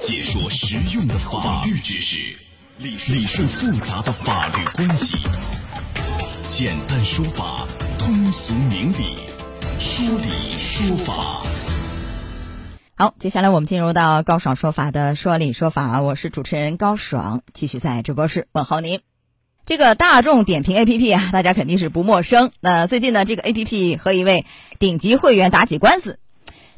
解说实用的法律知识，理理顺复杂的法律关系，简单说法，通俗明理，说理说法。好，接下来我们进入到高爽说法的说理说法，我是主持人高爽，继续在直播室问候您。这个大众点评 APP 啊，大家肯定是不陌生。那最近呢，这个 APP 和一位顶级会员打起官司。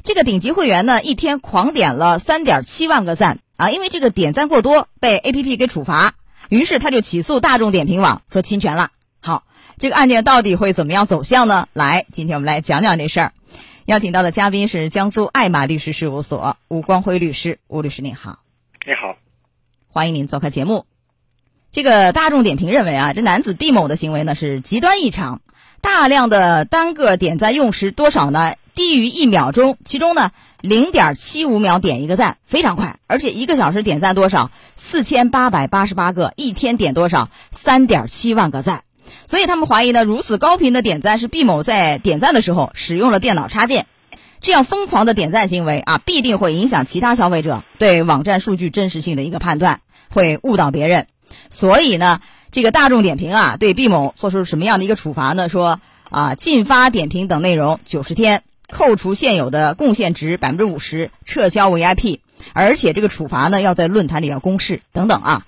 这个顶级会员呢，一天狂点了三点七万个赞啊，因为这个点赞过多被 APP 给处罚，于是他就起诉大众点评网说侵权了。好，这个案件到底会怎么样走向呢？来，今天我们来讲讲这事儿。邀请到的嘉宾是江苏爱玛律师事务所吴光辉律师，吴律师您好。你好，欢迎您做客节目。这个大众点评认为啊，这男子毕某的行为呢是极端异常，大量的单个点赞用时多少呢？低于一秒钟，其中呢零点七五秒点一个赞，非常快，而且一个小时点赞多少？四千八百八十八个，一天点多少？三点七万个赞。所以他们怀疑呢，如此高频的点赞是毕某在点赞的时候使用了电脑插件，这样疯狂的点赞行为啊，必定会影响其他消费者对网站数据真实性的一个判断，会误导别人。所以呢，这个大众点评啊，对毕某做出什么样的一个处罚呢？说啊，禁发点评等内容九十天，扣除现有的贡献值百分之五十，撤销 VIP，而且这个处罚呢要在论坛里要公示等等啊。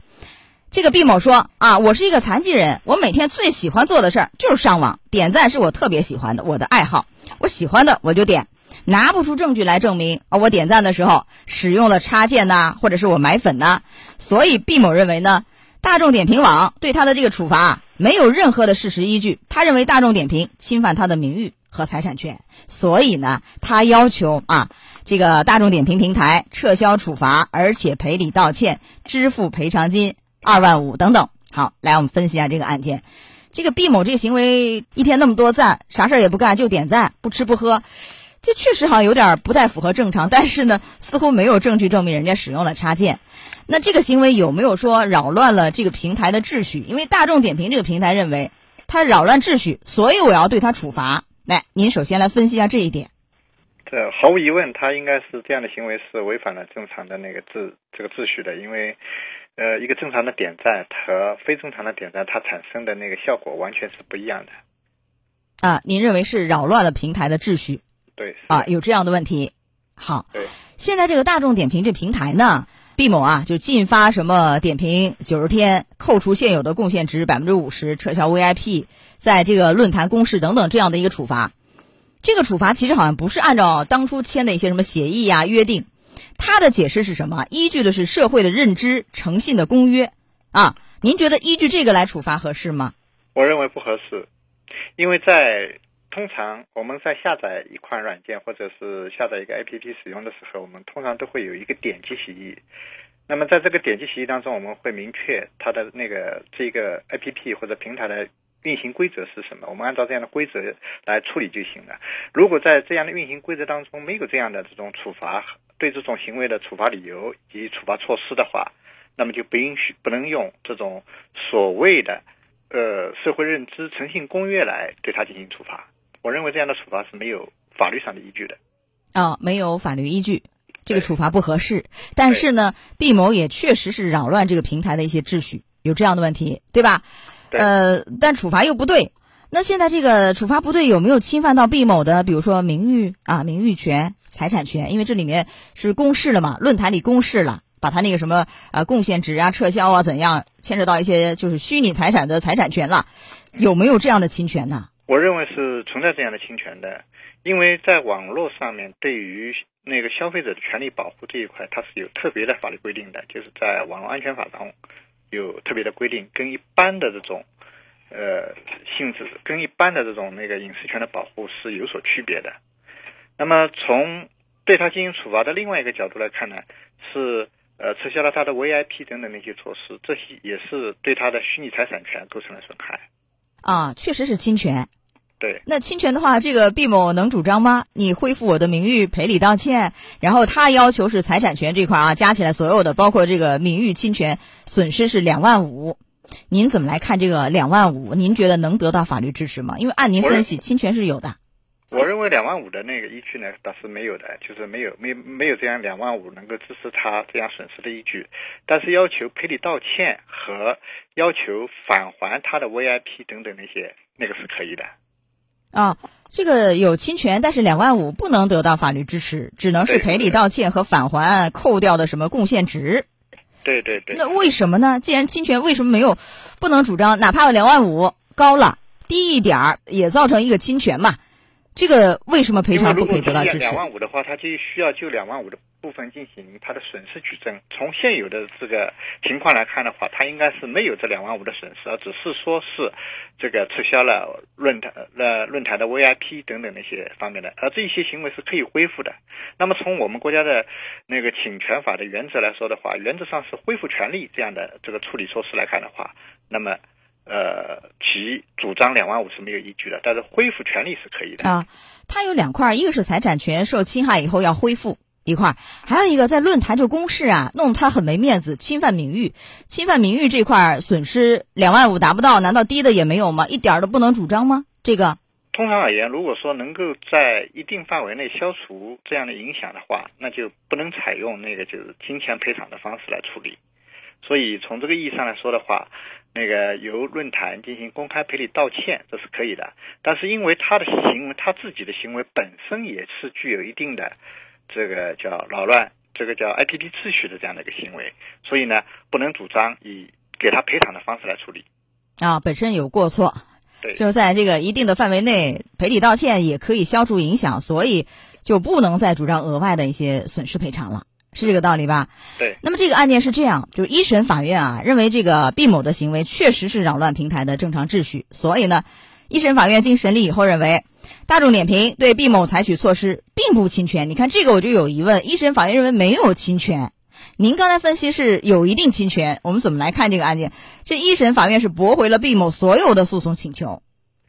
这个毕某说啊，我是一个残疾人，我每天最喜欢做的事儿就是上网点赞，是我特别喜欢的，我的爱好。我喜欢的我就点，拿不出证据来证明啊，我点赞的时候使用了插件呐，或者是我买粉呐。所以毕某认为呢，大众点评网对他的这个处罚没有任何的事实依据。他认为大众点评侵犯他的名誉和财产权，所以呢，他要求啊，这个大众点评平台撤销处罚，而且赔礼道歉，支付赔偿金。二万五等等，好，来我们分析一下这个案件。这个毕某这个行为，一天那么多赞，啥事儿也不干就点赞，不吃不喝，这确实好像有点不太符合正常。但是呢，似乎没有证据证明人家使用了插件。那这个行为有没有说扰乱了这个平台的秩序？因为大众点评这个平台认为他扰乱秩序，所以我要对他处罚。来，您首先来分析一下这一点。这毫无疑问，他应该是这样的行为是违反了正常的那个秩这个秩序的，因为。呃，一个正常的点赞和非正常的点赞，它产生的那个效果完全是不一样的。啊，您认为是扰乱了平台的秩序？对。啊，有这样的问题。好。对。现在这个大众点评这平台呢，毕某啊就禁发什么点评九十天，扣除现有的贡献值百分之五十，撤销 VIP，在这个论坛公示等等这样的一个处罚。这个处罚其实好像不是按照当初签的一些什么协议呀约定。他的解释是什么？依据的是社会的认知、诚信的公约，啊，您觉得依据这个来处罚合适吗？我认为不合适，因为在通常我们在下载一款软件或者是下载一个 APP 使用的时候，我们通常都会有一个点击协议。那么在这个点击协议当中，我们会明确它的那个这个 APP 或者平台的。运行规则是什么？我们按照这样的规则来处理就行了。如果在这样的运行规则当中没有这样的这种处罚，对这种行为的处罚理由以及处罚措施的话，那么就不允许不能用这种所谓的呃社会认知诚信公约来对它进行处罚。我认为这样的处罚是没有法律上的依据的。啊，没有法律依据，这个处罚不合适。但是呢，毕某也确实是扰乱这个平台的一些秩序，有这样的问题，对吧？呃，但处罚又不对，那现在这个处罚不对，有没有侵犯到毕某的，比如说名誉啊、名誉权、财产权？因为这里面是公示了嘛，论坛里公示了，把他那个什么呃贡献值啊撤销啊怎样，牵扯到一些就是虚拟财产的财产权了，有没有这样的侵权呢？我认为是存在这样的侵权的，因为在网络上面对于那个消费者的权利保护这一块，它是有特别的法律规定的，就是在网络安全法中。有特别的规定，跟一般的这种，呃，性质跟一般的这种那个隐私权的保护是有所区别的。那么从对他进行处罚的另外一个角度来看呢，是呃撤销了他的 VIP 等等那些措施，这些也是对他的虚拟财产权构成了损害。啊，确实是侵权。对，那侵权的话，这个毕某能主张吗？你恢复我的名誉，赔礼道歉，然后他要求是财产权这块啊，加起来所有的，包括这个名誉侵权损失是两万五，您怎么来看这个两万五？您觉得能得到法律支持吗？因为按您分析，侵权是有的。我认为两万五的那个依据呢，倒是没有的，就是没有没没有这样两万五能够支持他这样损失的依据。但是要求赔礼道歉和要求返还他的 VIP 等等那些，那个是可以的。啊，这个有侵权，但是两万五不能得到法律支持，只能是赔礼道歉和返还扣掉的什么贡献值。对对对。那为什么呢？既然侵权，为什么没有不能主张？哪怕两万五高了，低一点儿也造成一个侵权嘛？这个为什么赔偿不可以得到支持？两万五的话，他就需要就两万五的部分进行他的损失举证。从现有的这个情况来看的话，他应该是没有这两万五的损失，而只是说是这个撤销了论坛呃论坛的 VIP 等等那些方面的，而这一些行为是可以恢复的。那么从我们国家的那个侵权法的原则来说的话，原则上是恢复权利这样的这个处理措施来看的话，那么。呃，其主张两万五是没有依据的，但是恢复权利是可以的啊。它有两块，一个是财产权受侵害以后要恢复一块，还有一个在论坛就公示啊，弄他很没面子，侵犯名誉，侵犯名誉这块损失两万五达不到，难道低的也没有吗？一点都不能主张吗？这个通常而言，如果说能够在一定范围内消除这样的影响的话，那就不能采用那个就是金钱赔偿的方式来处理。所以从这个意义上来说的话。那个由论坛进行公开赔礼道歉，这是可以的。但是因为他的行为，他自己的行为本身也是具有一定的这个叫扰乱这个叫 I P P 秩序的这样的一个行为，所以呢，不能主张以给他赔偿的方式来处理。啊，本身有过错，对，就是在这个一定的范围内赔礼道歉也可以消除影响，所以就不能再主张额外的一些损失赔偿了。是这个道理吧？对。那么这个案件是这样，就是一审法院啊认为这个毕某的行为确实是扰乱平台的正常秩序，所以呢，一审法院经审理以后认为，大众点评对毕某采取措施并不侵权。你看这个我就有疑问，一审法院认为没有侵权，您刚才分析是有一定侵权，我们怎么来看这个案件？这一审法院是驳回了毕某所有的诉讼请求。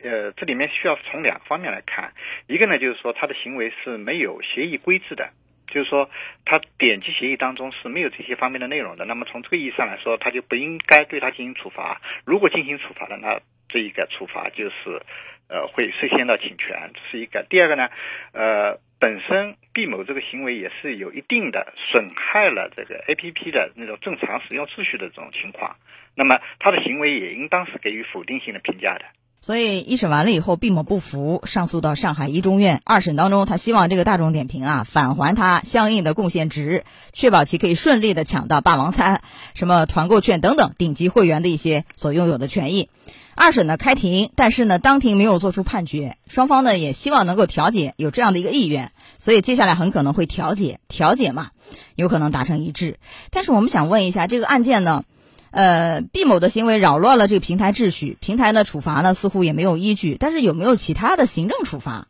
呃，这里面需要从两方面来看，一个呢就是说他的行为是没有协议规制的。就是说，他点击协议当中是没有这些方面的内容的。那么从这个意义上来说，他就不应该对他进行处罚。如果进行处罚的，那这一个处罚就是，呃，会涉嫌到侵权，这是一个。第二个呢，呃，本身毕某这个行为也是有一定的损害了这个 A P P 的那种正常使用秩序的这种情况。那么他的行为也应当是给予否定性的评价的。所以一审完了以后，毕某不服，上诉到上海一中院。二审当中，他希望这个大众点评啊返还他相应的贡献值，确保其可以顺利的抢到霸王餐、什么团购券等等顶级会员的一些所拥有的权益。二审呢开庭，但是呢当庭没有做出判决，双方呢也希望能够调解，有这样的一个意愿，所以接下来很可能会调解，调解嘛，有可能达成一致。但是我们想问一下，这个案件呢？呃，毕某的行为扰乱了这个平台秩序，平台呢处罚呢似乎也没有依据，但是有没有其他的行政处罚？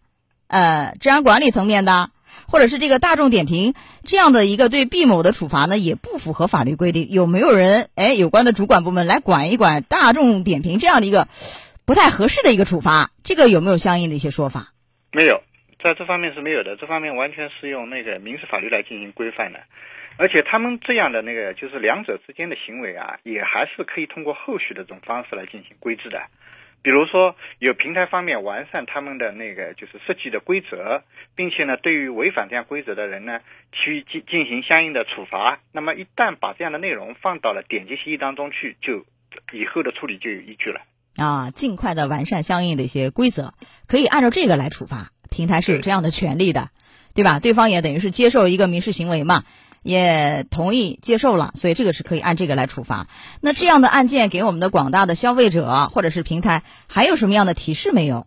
呃，治安管理层面的，或者是这个大众点评这样的一个对毕某的处罚呢，也不符合法律规定，有没有人哎有关的主管部门来管一管大众点评这样的一个不太合适的一个处罚？这个有没有相应的一些说法？没有，在这方面是没有的，这方面完全是用那个民事法律来进行规范的。而且他们这样的那个，就是两者之间的行为啊，也还是可以通过后续的这种方式来进行规制的。比如说，有平台方面完善他们的那个就是设计的规则，并且呢，对于违反这样规则的人呢，去进进行相应的处罚。那么，一旦把这样的内容放到了点击协议当中去，就以后的处理就有依据了。啊，尽快的完善相应的一些规则，可以按照这个来处罚。平台是有这样的权利的，对吧？对方也等于是接受一个民事行为嘛。也同意接受了，所以这个是可以按这个来处罚。那这样的案件给我们的广大的消费者或者是平台还有什么样的提示没有？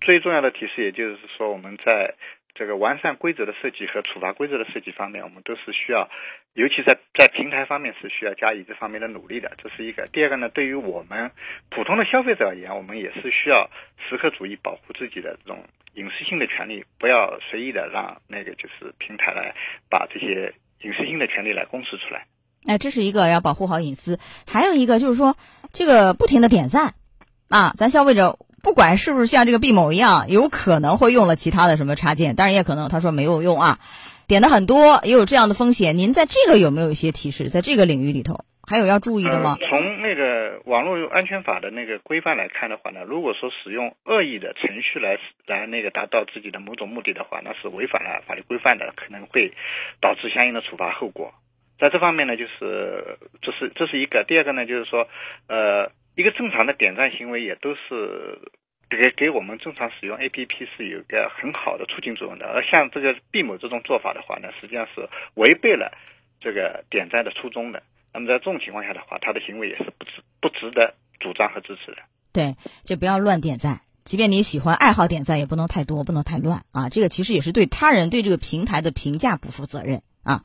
最重要的提示，也就是说，我们在这个完善规则的设计和处罚规则的设计方面，我们都是需要，尤其在在平台方面是需要加以这方面的努力的。这是一个。第二个呢，对于我们普通的消费者而言，我们也是需要时刻注意保护自己的这种隐私性的权利，不要随意的让那个就是平台来把这些。隐私性的权利来公示出来，哎，这是一个要保护好隐私，还有一个就是说，这个不停的点赞，啊，咱消费者不管是不是像这个毕某一样，有可能会用了其他的什么插件，当然也可能他说没有用啊，点的很多，也有这样的风险。您在这个有没有一些提示？在这个领域里头，还有要注意的吗？从那个网络安全法的那个规范来看的话呢，如果说使用恶意的程序来来那个达到自己的某种目的的话，那是违反了法律规范的，可能会导致相应的处罚后果。在这方面呢，就是这是这是一个。第二个呢，就是说，呃，一个正常的点赞行为也都是给给我们正常使用 APP 是有一个很好的促进作用的。而像这个毕某这种做法的话呢，实际上是违背了这个点赞的初衷的。那么在这种情况下的话，他的行为也是不值不值得主张和支持的。对，就不要乱点赞。即便你喜欢爱好点赞，也不能太多，不能太乱啊。这个其实也是对他人、对这个平台的评价不负责任啊。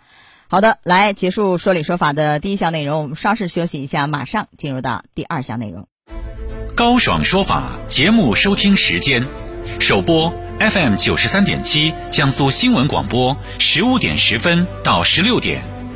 好的，来结束说理说法的第一项内容，我们稍事休息一下，马上进入到第二项内容。高爽说法节目收听时间：首播 FM 九十三点七，江苏新闻广播十五点十分到十六点；